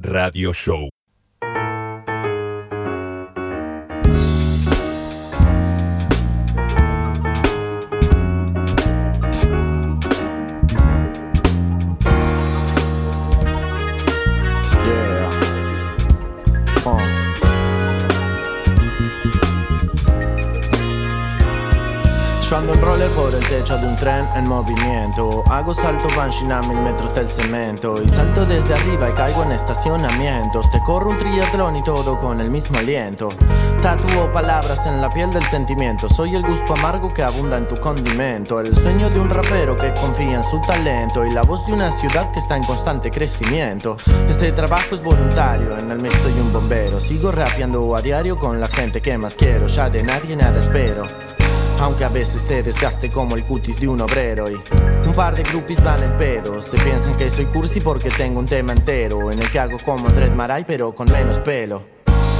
Radio Show. Yo un roller por el techo de un tren en movimiento Hago salto banshee a mil metros del cemento Y salto desde arriba y caigo en estacionamientos. Te corro un triatlón y todo con el mismo aliento. Tatúo palabras en la piel del sentimiento. Soy el gusto amargo que abunda en tu condimento. El sueño de un rapero que confía en su talento Y la voz de una ciudad que está en constante crecimiento. Este trabajo es voluntario, en el mix soy un bombero. Sigo rapeando a diario con la gente que más quiero. Ya de nadie nada espero aunque a veces te desgaste como el cutis de un obrero y un par de groupies van en pedo Se piensan que soy cursi porque tengo un tema entero En el que hago como Dread Marai pero con menos pelo.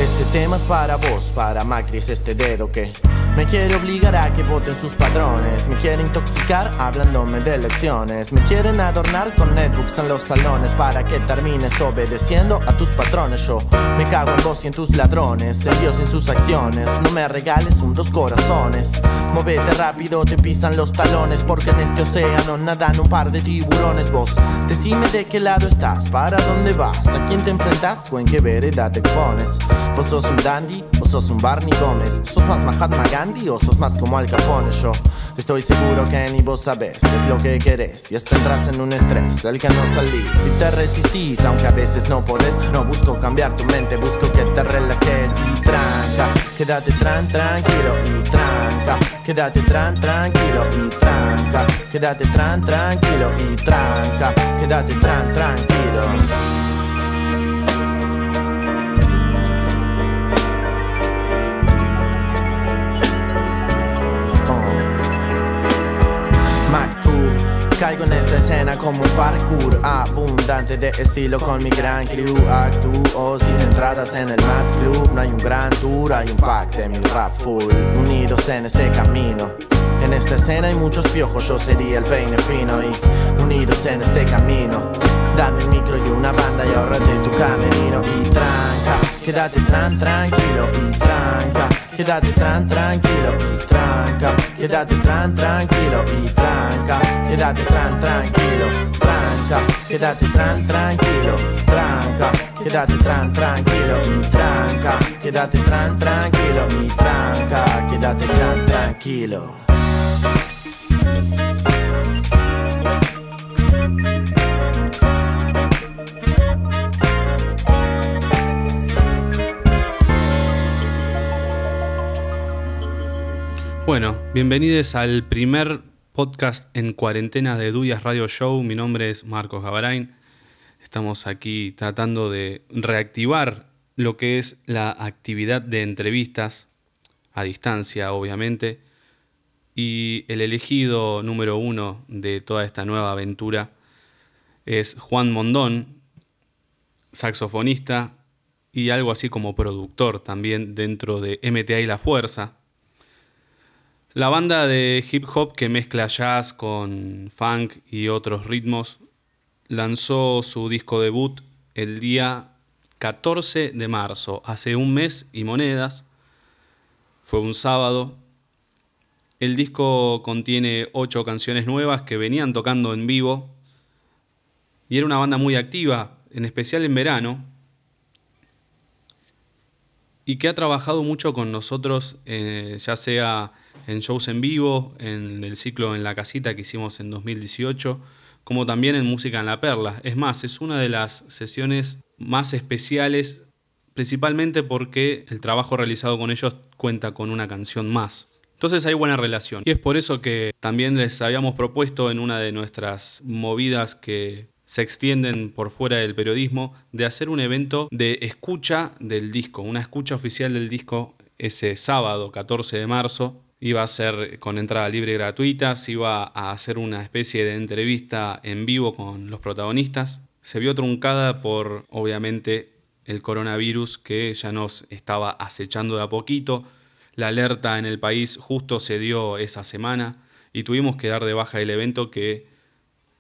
Este tema es para vos, para Macri es este dedo que me quiere obligar a que voten sus padrones. Me quiere intoxicar hablándome de elecciones. Me quieren adornar con netbooks en los salones para que termines obedeciendo a tus patrones. Yo me cago en vos y en tus ladrones. En Dios en sus acciones. No me regales un dos corazones. Movete rápido, te pisan los talones. Porque en este océano nadan un par de tiburones. Vos decime de qué lado estás, para dónde vas, a quién te enfrentas o en qué vereda te expones. Vos sos un dandy o sos un Barney Gómez. Sos más Mahatma Gandhi o sos más como Al Capone. Yo estoy seguro que ni vos sabés qué es lo que querés. Y estás en un estrés del que no salís. Si te resistís, aunque a veces no podés, no busco cambiar tu mente, busco que te relajes y tranca. Quédate tran tranquilo y tranca. Quédate tran tranquilo y tranca. Quédate tran tranquilo y tranca. Quédate tran tranquilo. Caigo en esta escena como un parkour abundante de estilo con mi gran crew. Actúo sin entradas en el Mad Club. No hay un gran tour, hay un pack de mi rap full. Unidos en este camino. En esta escena hay muchos piojos, yo sería el peine fino y unidos en este camino. Dame un micro y una banda y ahorrate tu camerino y tranca, quédate tran tranquilo y tranca, quédate tran tranquilo y tranca, quédate tran tranquilo y tranca, quédate tran tranquilo, tranca, quédate tran tranquilo, tranca, quédate tran tranquilo y tranca, quédate tran tranquilo y tranca, quédate tran tranquilo. Bueno, bienvenidos al primer podcast en cuarentena de Duyas Radio Show. Mi nombre es Marcos Gabarain. Estamos aquí tratando de reactivar lo que es la actividad de entrevistas a distancia, obviamente. Y el elegido número uno de toda esta nueva aventura es Juan Mondón, saxofonista y algo así como productor también dentro de MTA y La Fuerza la banda de hip hop que mezcla jazz con funk y otros ritmos lanzó su disco debut el día 14 de marzo, hace un mes y monedas. Fue un sábado. El disco contiene ocho canciones nuevas que venían tocando en vivo y era una banda muy activa, en especial en verano, y que ha trabajado mucho con nosotros, eh, ya sea en shows en vivo, en el ciclo En la casita que hicimos en 2018, como también en Música en la Perla. Es más, es una de las sesiones más especiales, principalmente porque el trabajo realizado con ellos cuenta con una canción más. Entonces hay buena relación. Y es por eso que también les habíamos propuesto en una de nuestras movidas que se extienden por fuera del periodismo, de hacer un evento de escucha del disco, una escucha oficial del disco ese sábado 14 de marzo, iba a ser con entrada libre y gratuita, se iba a hacer una especie de entrevista en vivo con los protagonistas. Se vio truncada por, obviamente, el coronavirus que ya nos estaba acechando de a poquito. La alerta en el país justo se dio esa semana y tuvimos que dar de baja el evento que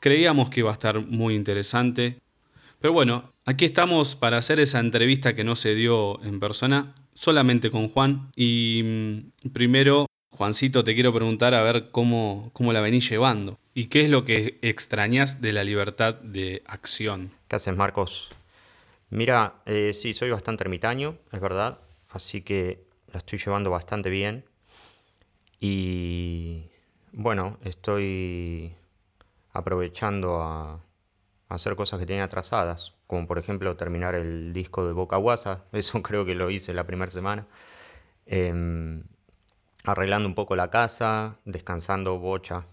creíamos que iba a estar muy interesante. Pero bueno, aquí estamos para hacer esa entrevista que no se dio en persona, solamente con Juan. Y mm, primero, Juancito, te quiero preguntar a ver cómo, cómo la venís llevando. ¿Y qué es lo que extrañas de la libertad de acción? ¿Qué haces, Marcos? Mira, eh, sí, soy bastante ermitaño, es verdad. Así que la estoy llevando bastante bien. Y bueno, estoy aprovechando a, hacer cosas que tenía atrasadas, como por ejemplo terminar el disco de Boca Guasa, eso creo que lo hice la primera semana, em, arreglando un poco la casa, descansando bocha,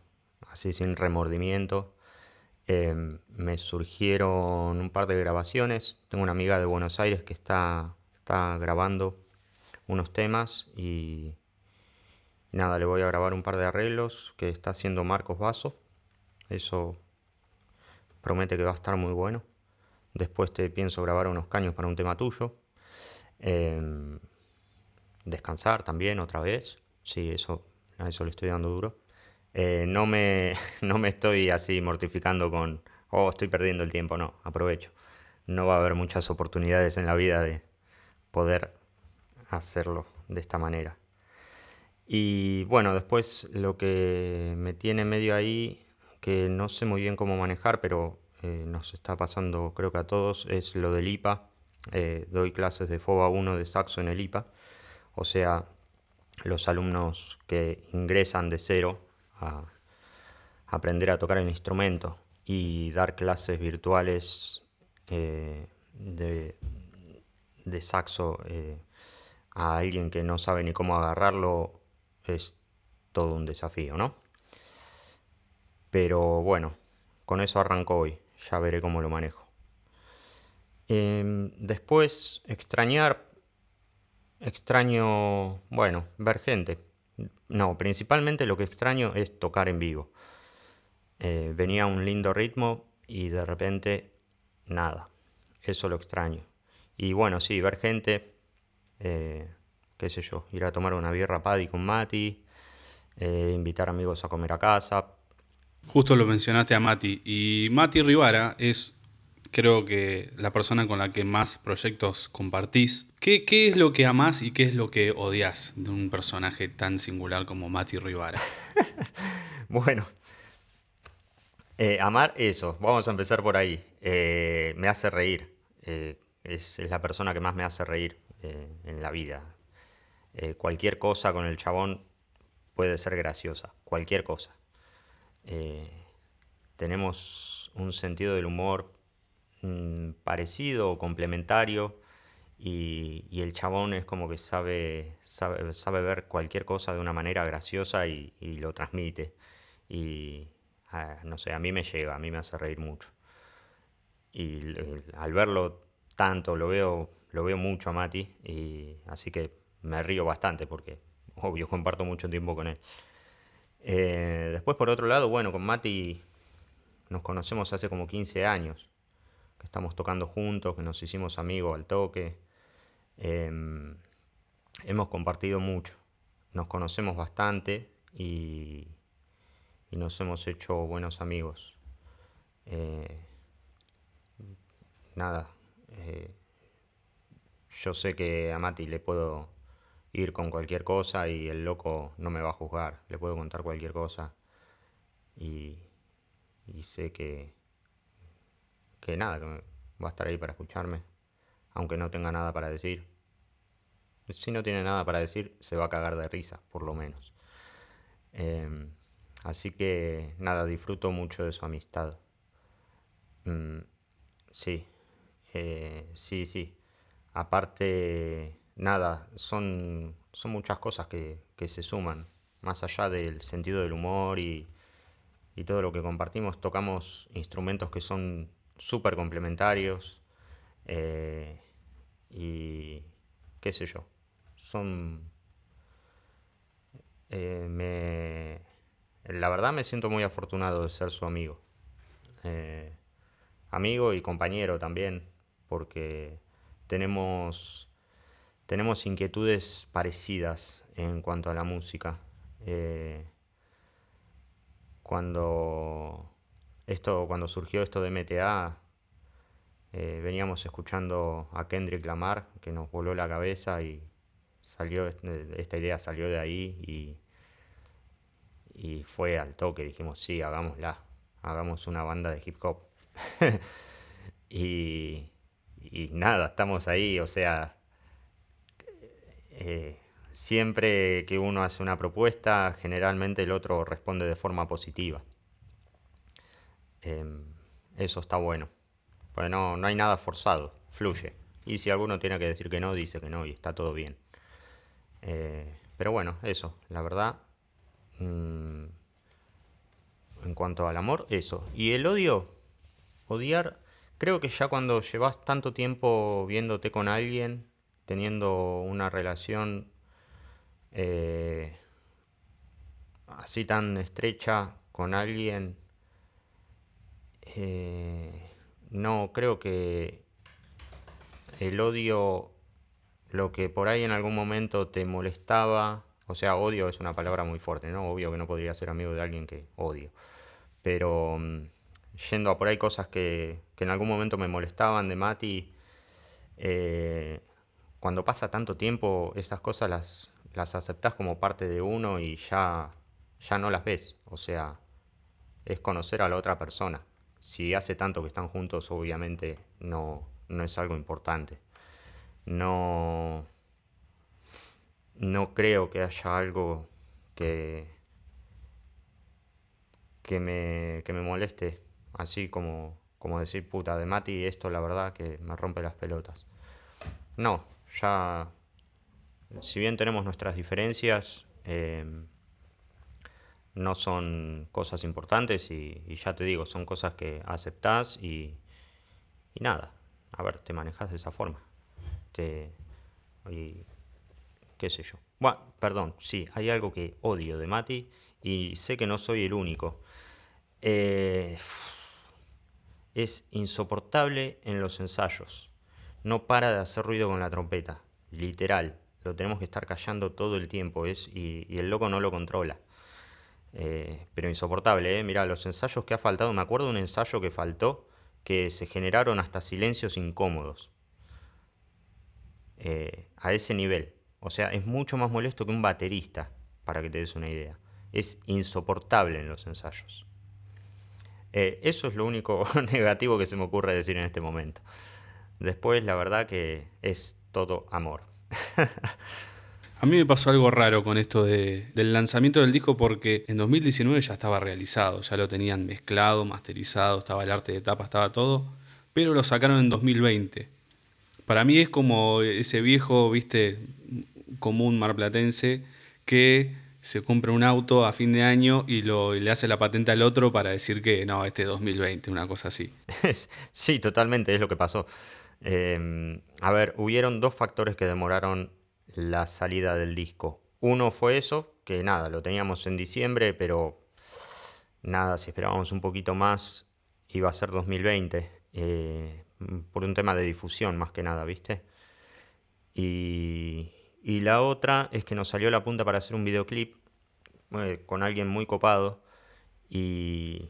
así sin remordimiento. Em, me surgieron un par de grabaciones, tengo una amiga de Buenos Aires que está, está grabando unos temas y nada, le voy a grabar un par de arreglos que está haciendo Marcos Vaso. Eso promete que va a estar muy bueno. Después te pienso grabar unos caños para un tema tuyo. Em, descansar también otra vez. Sí, eso, a eso le estoy dando duro. Eh, no, me, no me estoy así mortificando con, oh, estoy perdiendo el tiempo. No, aprovecho. No va a haber muchas oportunidades en la vida de poder hacerlo de esta manera. Y bueno, después lo que me tiene medio ahí que no sé muy bien cómo manejar, pero eh, nos está pasando creo que a todos, es lo del IPA. Eh, doy clases de FOBA 1 de saxo en el IPA, o sea, los alumnos que ingresan de cero a aprender a tocar el instrumento y dar clases virtuales eh, de, de, saxo a alguien que no sabe ni cómo agarrarlo es todo un desafío, ¿no? Pero bueno, con eso arranco hoy, ya veré cómo lo manejo. Em, después, extrañar, extraño, bueno, ver gente. No, principalmente lo que extraño es tocar en vivo. Eh, venía un lindo ritmo y de repente nada. Eso lo extraño. Y bueno, sí, ver gente, eh, qué sé yo, ir a tomar una birra paddy con Mati, eh, invitar amigos a comer a casa, Justo lo mencionaste a Mati. Y Mati Rivara es, creo que, la persona con la que más proyectos compartís. ¿Qué, es lo que amás y qué es lo que odias de un personaje tan singular como Mati Rivara? bueno, eh, amar eso, vamos a empezar por ahí. Eh, me hace reír. Eh, es, es, la persona que más me hace reír en la vida. cualquier cosa con el chabón puede ser graciosa. Cualquier cosa. Eh, tenemos un sentido del humor mm, parecido o complementario y, el chabón es como que sabe, sabe, ver cualquier cosa de una manera graciosa y, lo transmite. Y ah, no sé, a mí me llega, a mí me hace reír mucho. Y al verlo tanto, lo veo, lo veo mucho a Mati, y así que me río bastante porque, obvio, comparto mucho tiempo con él. Eh, después, por otro lado, bueno, con Mati nos conocemos hace como 15 años, que estamos tocando juntos, que nos hicimos amigos al toque. Em, hemos compartido mucho, nos conocemos bastante y, nos hemos hecho buenos amigos. Eh, nada, eh, yo sé que a Mati le puedo ir con cualquier cosa y el loco no me va a juzgar. Le puedo contar cualquier cosa y, sé que, que nada, que va a estar ahí para escucharme, aunque no tenga nada para decir. Si no tiene nada para decir, se va a cagar de risa, por lo menos. Em, así que nada, disfruto mucho de su amistad. Mm, sí, eh, sí, sí. Aparte nada, son, son muchas cosas que, se suman, más allá del sentido del humor y, todo lo que compartimos, tocamos instrumentos que son súper complementarios eh, y qué sé yo, son... Eh, me, la verdad me siento muy afortunado de ser su amigo. Eh, amigo y compañero también, porque tenemos tenemos inquietudes parecidas en cuanto a la música. Eh, cuando, esto, cuando surgió esto de MTA, Eh, veníamos escuchando a Kendrick Lamar, que nos voló la cabeza y salió, esta idea salió de ahí y, y fue al toque. Dijimos, sí, hagámosla, hagamos una banda de hip hop. y nada, estamos ahí, o sea, eh, siempre que uno hace una propuesta, generalmente el otro responde de forma positiva. Em, eso está bueno. Pues no, hay nada forzado, fluye. Y si alguno tiene que decir que no, dice que no y está todo bien. Eh, pero bueno, eso, la verdad. Mm, en cuanto al amor, eso. Y el odio, odiar, creo que ya cuando llevas tanto tiempo viéndote con alguien, teniendo una relación eh, así tan estrecha con alguien, eh, no, creo que el odio, lo que por ahí en algún momento te molestaba, o sea, odio es una palabra muy fuerte, ¿no? Obvio que no podría ser amigo de alguien que odio. Pero mm, yendo a por ahí cosas que, en algún momento me molestaban de Mati, eh, cuando pasa tanto tiempo, esas cosas las, las como parte de uno y ya, ya no las ves. O sea, es conocer a la otra persona si hace tanto que están juntos, obviamente no, no es algo importante. No, no creo que haya algo que, que, me, que me moleste, así como, como decir, puta, de Mati, esto la verdad que me rompe las pelotas. No, ya, si bien tenemos nuestras diferencias, eh, no son cosas importantes y, ya te digo, son cosas que aceptás y, nada, a ver, te manejas de esa forma. Te, y qué sé yo. Bueno, perdón, sí, hay algo que odio de Mati y sé que no soy el único. Eh, es insoportable en los ensayos. No para de hacer ruido con la trompeta, literal. Lo tenemos que estar callando todo el tiempo es, y el loco no lo controla. Eh, pero insoportable, ¿eh? Mira, los ensayos que ha faltado, me acuerdo de un ensayo que faltó, que se generaron hasta silencios incómodos. Eh, a ese nivel. O sea, es mucho más molesto que un baterista, para que te des una idea. Es insoportable en los ensayos. Eh, eso es lo único negativo que se me ocurre decir en este momento. Después, la verdad que es todo amor. A mí me pasó algo raro con esto del lanzamiento del disco porque en 2019 ya estaba realizado, ya lo tenían mezclado, masterizado, estaba el arte de tapa, estaba todo, pero lo sacaron en 2020. Para mí es como ese viejo, viste, común marplatense que se compra un auto a fin de año y, lo, le hace la patente al otro para decir que no, este es 2020, una cosa así. sí, totalmente, es lo que pasó. Eh, a ver, hubieron dos factores que demoraron la salida del disco. Uno fue eso, que nada, lo teníamos en diciembre, pero nada, si esperábamos un poquito más, iba a ser 2020, eh, por un tema de difusión más que nada, ¿viste? Y, y, la otra es que nos salió la punta para hacer un videoclip eh, con alguien muy copado y,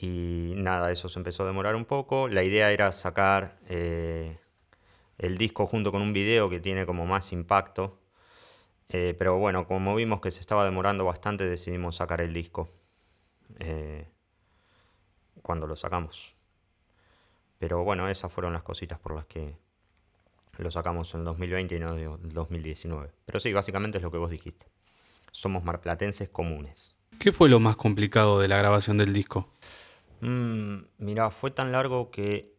y nada, eso se empezó a demorar un poco. La idea era sacar... Eh, el disco junto con un video que tiene como más impacto. Eh, pero bueno, como vimos que se estaba demorando bastante, decidimos sacar el disco. Eh, cuando lo sacamos. Pero bueno, esas fueron las cositas por las que lo sacamos en 2020 y no en 2019. Pero sí, básicamente es lo que vos dijiste. Somos marplatenses comunes. ¿Qué fue lo más complicado de la grabación del disco? Mm, mira, fue tan largo que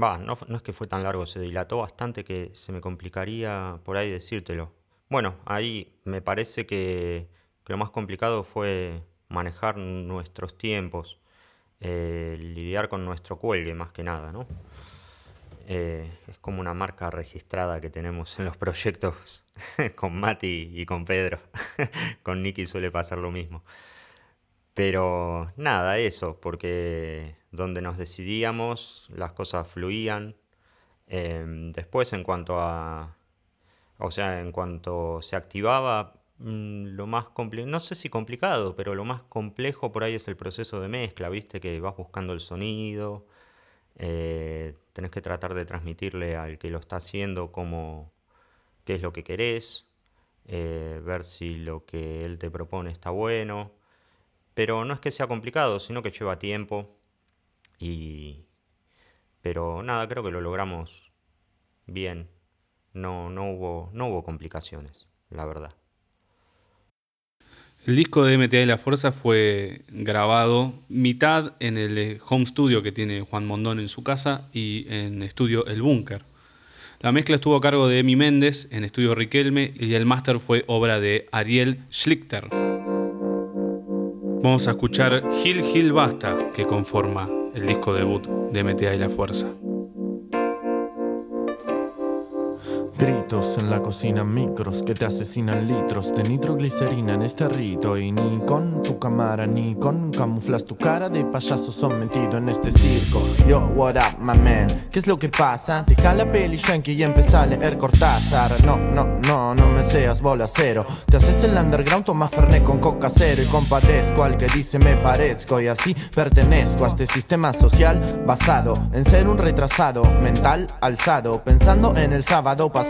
Va, no, es que fue tan largo, se dilató bastante que se me complicaría por ahí decírtelo. Bueno, ahí me parece que, lo más complicado fue manejar nuestros tiempos, eh, lidiar con nuestro cuelgue más que nada, ¿no? Eh, es como una marca registrada que tenemos en los proyectos con Mati y con Pedro. con Nicky suele pasar lo mismo. Pero nada, eso, porque donde nos decidíamos, las cosas fluían. Em, después, en cuanto a. O sea, en cuanto se activaba, mm, lo más complicado, no sé si complicado, pero lo más complejo por ahí es el proceso de mezcla, ¿viste? Que vas buscando el sonido, Eh, tenés que tratar de transmitirle al que lo está haciendo cómo, qué es lo que querés, eh, ver si lo que él te propone está bueno. Pero no es que sea complicado, sino que lleva tiempo. Y... Pero nada, creo que lo logramos bien. No, no, hubo, no hubo complicaciones, la verdad. El disco de MTA y la Fuerza fue grabado mitad en el eh, home studio que tiene Juan Mondón en su casa y en estudio El Búnker. La mezcla estuvo a cargo de Emi Méndez en estudio Riquelme y el máster fue obra de Ariel Schlichter. Vamos a escuchar Gil Gil Basta, que conforma el disco debut de MTA y la Fuerza. Gritos en la cocina, micros que te asesinan litros de nitroglicerina en este rito. Y ni con tu cámara ni con camuflas tu cara de payaso sometido en este circo. Yo, what up, my man? ¿Qué es lo que pasa? Deja la peli yankee y empezá a leer Cortázar. No, no, no, no me seas bola cero. Te haces el underground, toma fernet con coca cero. Y compadezco al que dice me parezco. Y así pertenezco a este sistema social basado en ser un retrasado mental alzado. Pensando en el sábado pasado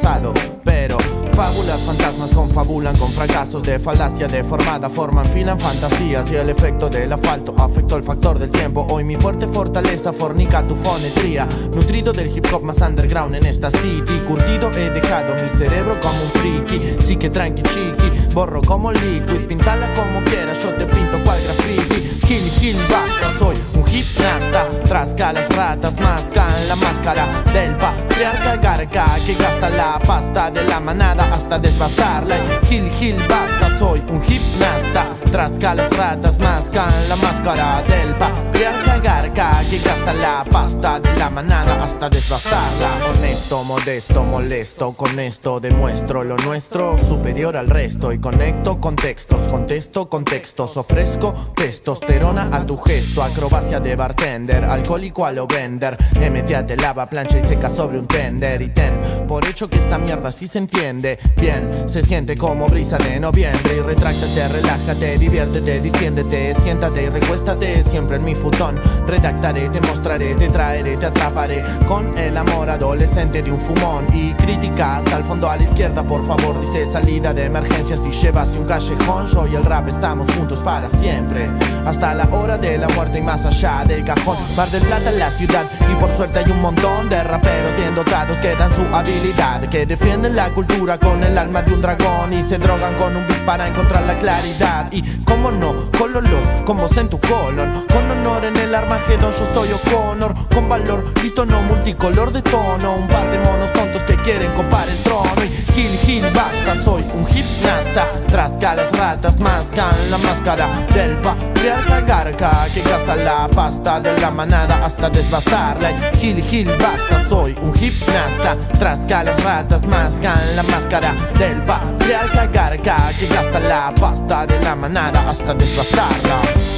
pero fábulas, fantasmas confabulan con fracasos de falacia deformada, forman, filan fantasías y el efecto del asfalto afectó el factor del tiempo. Hoy mi fuerte fortaleza fornica tu fonetría, nutrido del hip hop más underground en esta city. Curtido he dejado mi cerebro como un friki, sí que tranqui chiqui, borro como liquid, pintala como quieras, yo te pinto cual graffiti. Gil, gil, basta, soy un gimnasta, trasca las ratas, mascan la máscara del patriarca garca que gasta la pasta de la manada hasta desbastarla. Gil, gil, basta, soy un gimnasta. Trasca las ratas, mascan la máscara del patriarca garca que gasta la pasta de la manada hasta desbastarla. Honesto, modesto, molesto, con esto demuestro lo nuestro superior al resto y conecto contextos, contesto contextos, ofrezco testosterona a tu gesto, acrobacia de bartender, alcohólico a lo vender, MTA lava, plancha y seca sobre un tender y ten por hecho que esta mierda sí se entiende bien. Se siente como brisa de noviembre. Y retráctate, relájate, diviértete, distiéndete, siéntate y recuéstate siempre en mi futón. Redactaré, te mostraré, te traeré, te atraparé con el amor adolescente de un fumón. Y críticas al fondo a la izquierda, por favor, dice salida de emergencia si llevas un callejón. Yo y el rap estamos juntos para siempre. Hasta la hora de la muerte y más allá del cajón. Mar del Plata, la ciudad. Y por suerte hay un montón de raperos bien dotados que dan su habilidad que defienden la cultura con el alma de un dragón y se drogan con un beat para encontrar la claridad. Y como no, con los como en tu colon, con honor en el Armagedón yo soy O'Connor, con valor y tono multicolor de tono, un par de monos tontos que quieren copar el trono. Y Gil, Gil, basta, soy un gimnasta, trasca las ratas, mascan la máscara del patriarca garca que gasta la pasta de la manada hasta desbastarla. Gil, Gil, basta, soy un gimnasta, trasca las ratas mascan la máscara del patriarca garca que gasta la pasta de la manada hasta desbastarla.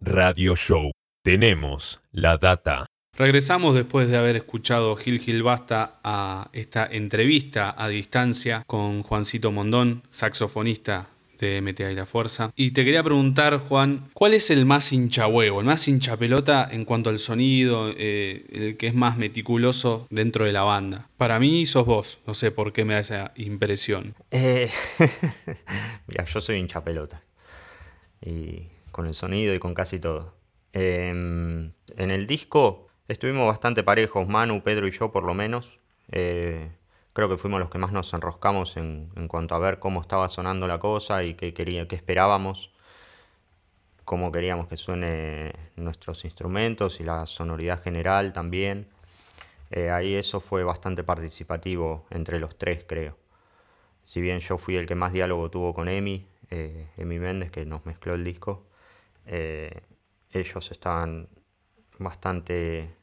Radio Show. Tenemos la data. Regresamos después de haber escuchado Gil Gil Basta a esta entrevista a distancia con Juancito Mondón, saxofonista de MTA y la Fuerza. Y te quería preguntar, Juan, ¿cuál es el más hinchahuevo, el más hinchapelota en cuanto al sonido, eh, el que es más meticuloso dentro de la banda? Para mí sos vos, no sé por qué me da esa impresión. Eh, mira, yo soy hinchapelota. Y con el sonido y con casi todo. Em, en el disco Estuvimos bastante parejos, Manu, Pedro y yo por lo menos. Eh, creo que fuimos los que más nos enroscamos en, cuanto a ver cómo estaba sonando la cosa y qué, quería, qué esperábamos, cómo queríamos que suene nuestros instrumentos y la sonoridad general también. Eh, ahí eso fue bastante participativo entre los tres, creo. Si bien yo fui el que más diálogo tuvo con Emi, eh, Emi Méndez, que nos mezcló el disco, ellos estaban bastante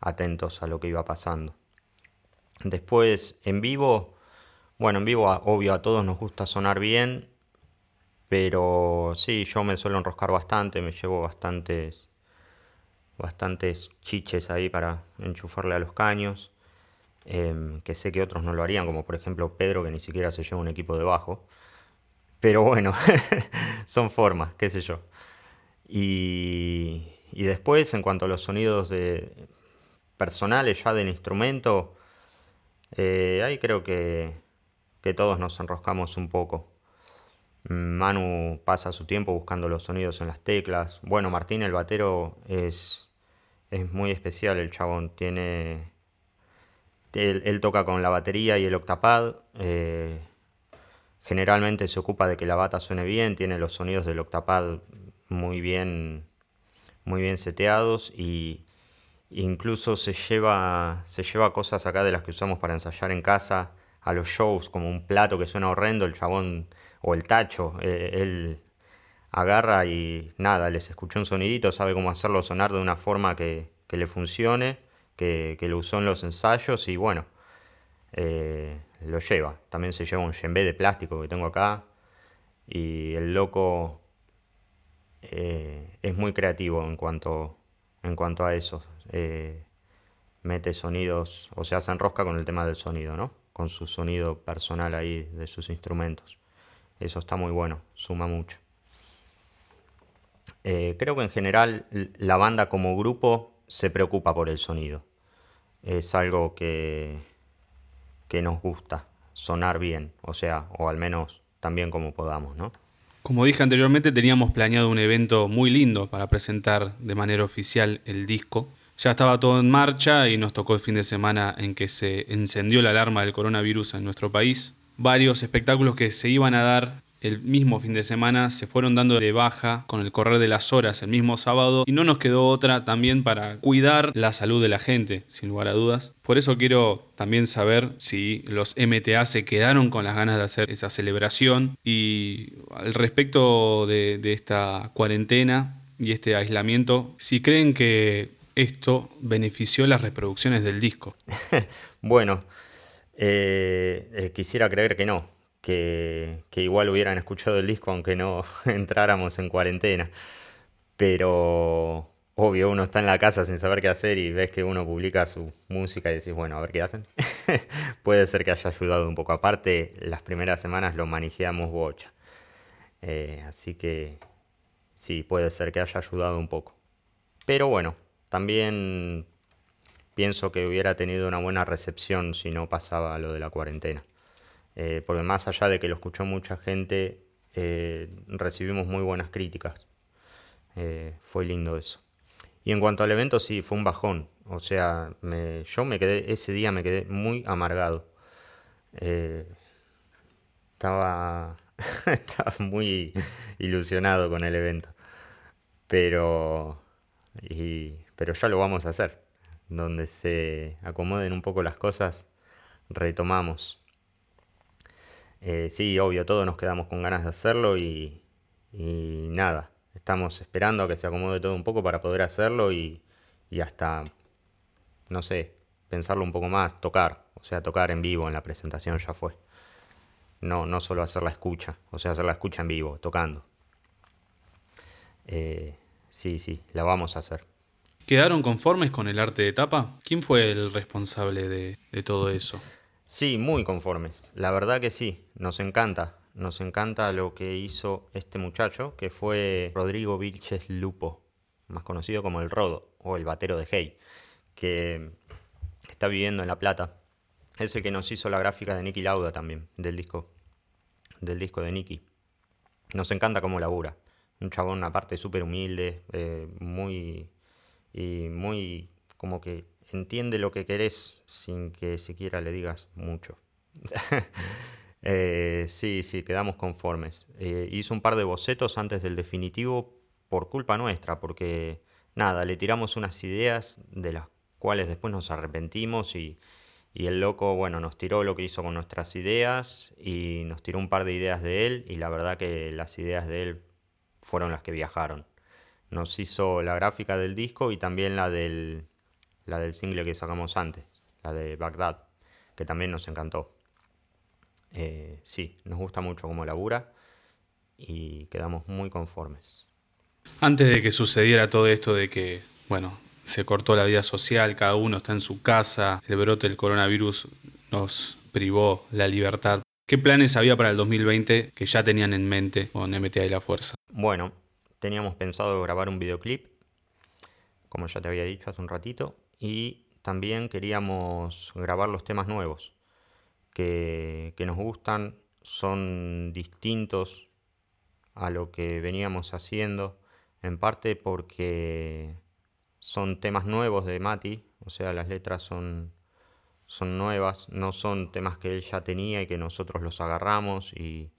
atentos a lo que iba pasando. Después, en vivo, bueno, en vivo, obvio, a todos nos gusta sonar bien, pero sí, yo me suelo enroscar bastante, me llevo bastantes bastantes chiches ahí para enchufarle a los caños, em, que sé que otros no lo harían, como por ejemplo Pedro, que ni siquiera se lleva un equipo de bajo. Pero bueno, son formas, qué sé yo. Y, y después, en cuanto a los sonidos de, personales ya del instrumento, eh, ahí creo que, que todos nos enroscamos un poco. Manu pasa su tiempo buscando los sonidos en las teclas. Bueno, Martín el batero es, es muy especial el chabón. Tiene. Él, toca con la batería y el octapad. Eh, generalmente se ocupa de que la bata suene bien. Tiene los sonidos del octapad muy bien. Muy bien seteados. Y incluso se lleva. se lleva cosas acá de las que usamos para ensayar en casa. A los shows, como un plato que suena horrendo. El chabón o el tacho, eh, él agarra y nada, les escuchó un sonidito, sabe cómo hacerlo sonar de una forma que, le funcione, que, lo usó en los ensayos y bueno, eh, lo lleva. También se lleva un djembe de plástico que tengo acá y el loco eh, es muy creativo en cuanto, en cuanto a eso. mete sonidos, o sea, se enrosca con el tema del sonido, ¿no? Con su sonido personal ahí de sus instrumentos. Eso está muy bueno, suma mucho. Eh, creo que en general la banda como grupo se preocupa por el sonido. Es algo que, que nos gusta, sonar bien, o sea, o al menos también como podamos, ¿no? Como dije anteriormente, teníamos planeado un evento muy lindo para presentar de manera oficial el disco. Ya estaba todo en marcha y nos tocó el fin de semana en que se encendió la alarma del coronavirus en nuestro país varios espectáculos que se iban a dar el mismo fin de semana se fueron dando de baja con el correr de las horas el mismo sábado y no nos quedó otra también para cuidar la salud de la gente, sin lugar a dudas. Por eso quiero también saber si los MTA se quedaron con las ganas de hacer esa celebración y al respecto de, esta cuarentena y este aislamiento, si creen que esto benefició las reproducciones del disco. bueno, eh, eh, quisiera creer que no, que, igual hubieran escuchado el disco aunque no entráramos en cuarentena. Pero obvio, uno está en la casa sin saber qué hacer y ves que uno publica su música y decís, bueno, a ver qué hacen. Puede ser que haya ayudado un poco. Aparte, las primeras semanas lo manejamos bocha. Eh, así que sí, puede ser que haya ayudado un poco. Pero bueno, también pienso que hubiera tenido una buena recepción si no pasaba lo de la cuarentena. Eh, porque más allá de que lo escuchó mucha gente, eh, recibimos muy buenas críticas. Eh, fue lindo eso. Y en cuanto al evento, sí, fue un bajón. O sea, yo me quedé, ese día me quedé muy amargado. estaba, estaba muy ilusionado con el evento. Pero, pero ya lo vamos a hacer donde se acomoden un poco las cosas, retomamos. Eh, sí, obvio, todos nos quedamos con ganas de hacerlo y, nada, estamos esperando a que se acomode todo un poco para poder hacerlo y, hasta, no sé, pensarlo un poco más, tocar, o sea, tocar en vivo en la presentación ya fue. No, no solo hacer la escucha, o sea, hacer la escucha en vivo, tocando. Eh, sí, sí, la vamos a hacer. ¿Quedaron conformes con el arte de tapa? ¿Quién fue el responsable de, todo eso? Sí, muy conformes. La verdad que sí, nos encanta. Nos encanta lo que hizo este muchacho, que fue Rodrigo Vilches Lupo, más conocido como el Rodo o el Batero de Hey, que está viviendo en La Plata. Es el que nos hizo la gráfica de Nicky Lauda también, del disco, del disco de Nicky. Nos encanta cómo labura. Un chabón aparte súper humilde, eh, muy y muy como que entiende lo que querés sin que siquiera le digas mucho. Eh, sí, sí, quedamos conformes. Eh, hizo un par de bocetos antes del definitivo por culpa nuestra, porque nada, le tiramos unas ideas de las cuales después nos arrepentimos y, y el loco, bueno, nos tiró lo que hizo con nuestras ideas y nos tiró un par de ideas de él y la verdad que las ideas de él fueron las que viajaron nos hizo la gráfica del disco y también la del, la del single que sacamos antes, la de Bagdad, que también nos encantó. Eh, sí, nos gusta mucho cómo labura y quedamos muy conformes. Antes de que sucediera todo esto de que, bueno, se cortó la vida social, cada uno está en su casa, el brote del coronavirus nos privó la libertad. ¿Qué planes había para el 2020 que ya tenían en mente con MTA y la Fuerza? Bueno, teníamos pensado grabar un videoclip, como ya te había dicho hace un ratito, y también queríamos grabar los temas nuevos que, que nos gustan, son distintos a lo que veníamos haciendo, en parte porque son temas nuevos de Mati, o sea, las letras son, son nuevas, no son temas que él ya tenía y que nosotros los agarramos y,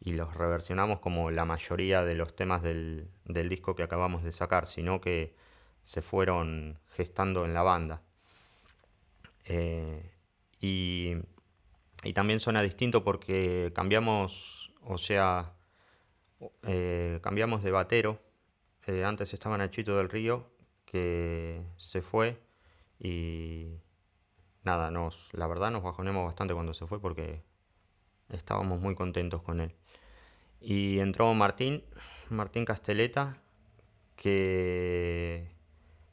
los reversionamos como la mayoría de los temas del, disco que acabamos de sacar, sino que se fueron gestando en la banda. Eh, y, también suena distinto porque cambiamos, o sea, eh, cambiamos de batero. Eh, antes estaba Nachito del Río, que se fue y nada, nos, la verdad nos bajonemos bastante cuando se fue porque estábamos muy contentos con él. Y entró Martín, Martín Casteleta, que,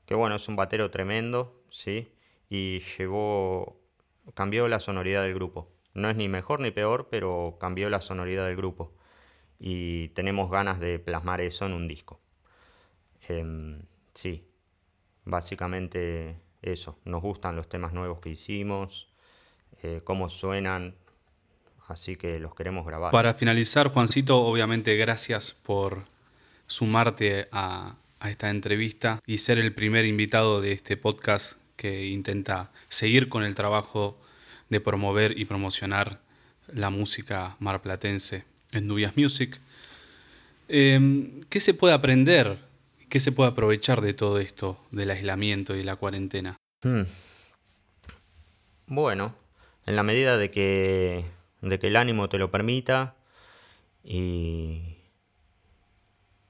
que bueno, es un batero tremendo, ¿sí? Y llevó, cambió la sonoridad del grupo. No es ni mejor ni peor, pero cambió la sonoridad del grupo y tenemos ganas de plasmar eso en un disco. Em, sí, básicamente eso. Nos gustan los temas nuevos que hicimos, eh, cómo suenan, así que los queremos grabar. Para finalizar, Juancito, obviamente gracias por sumarte a, a esta entrevista y ser el primer invitado de este podcast que intenta seguir con el trabajo de promover y promocionar la música marplatense en Duyas Music. Em, ¿Qué se puede aprender? ¿Qué se puede aprovechar de todo esto, del aislamiento y la cuarentena? Hmm. Bueno, en la medida de que, de que el ánimo te lo permita y,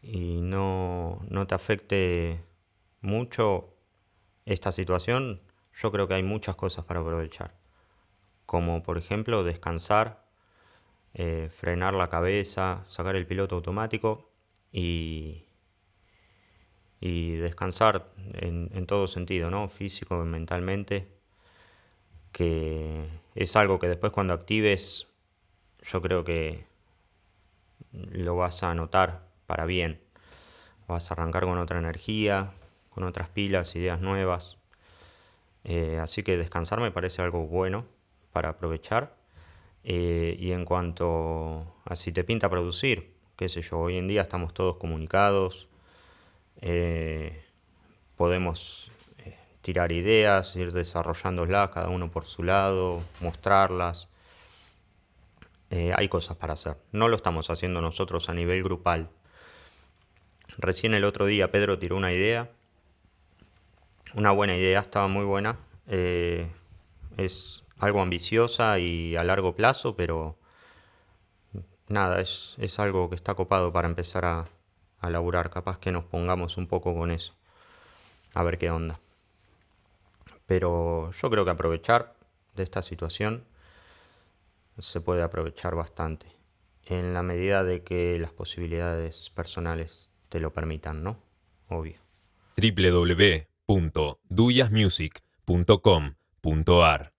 y no, no te afecte mucho esta situación, yo creo que hay muchas cosas para aprovechar. Como por ejemplo descansar eh, frenar la cabeza, sacar el piloto automático y, y descansar en, todo sentido, ¿no? físico, mentalmente, que es algo que después cuando actives yo creo que lo vas a notar para bien. Vas a arrancar con otra energía, con otras pilas, ideas nuevas. Eh, así que descansar me parece algo bueno para aprovechar. Eh, y en cuanto a si te pinta producir, qué sé yo, hoy en día estamos todos comunicados, eh, podemos tirar ideas, ir desarrollándolas cada uno por su lado, mostrarlas. hay cosas para hacer. No lo estamos haciendo nosotros a nivel grupal. Recién el otro día Pedro tiró una idea, una buena idea, estaba muy buena. es algo ambiciosa y a largo plazo, pero nada, es, algo que está copado para empezar a, a laburar. Capaz que nos pongamos un poco con eso. A ver qué onda. Pero yo creo que aprovechar de esta situación se puede aprovechar bastante. En la medida de que las posibilidades personales te lo permitan, ¿no? Obvio. www.duyasmusic.com.ar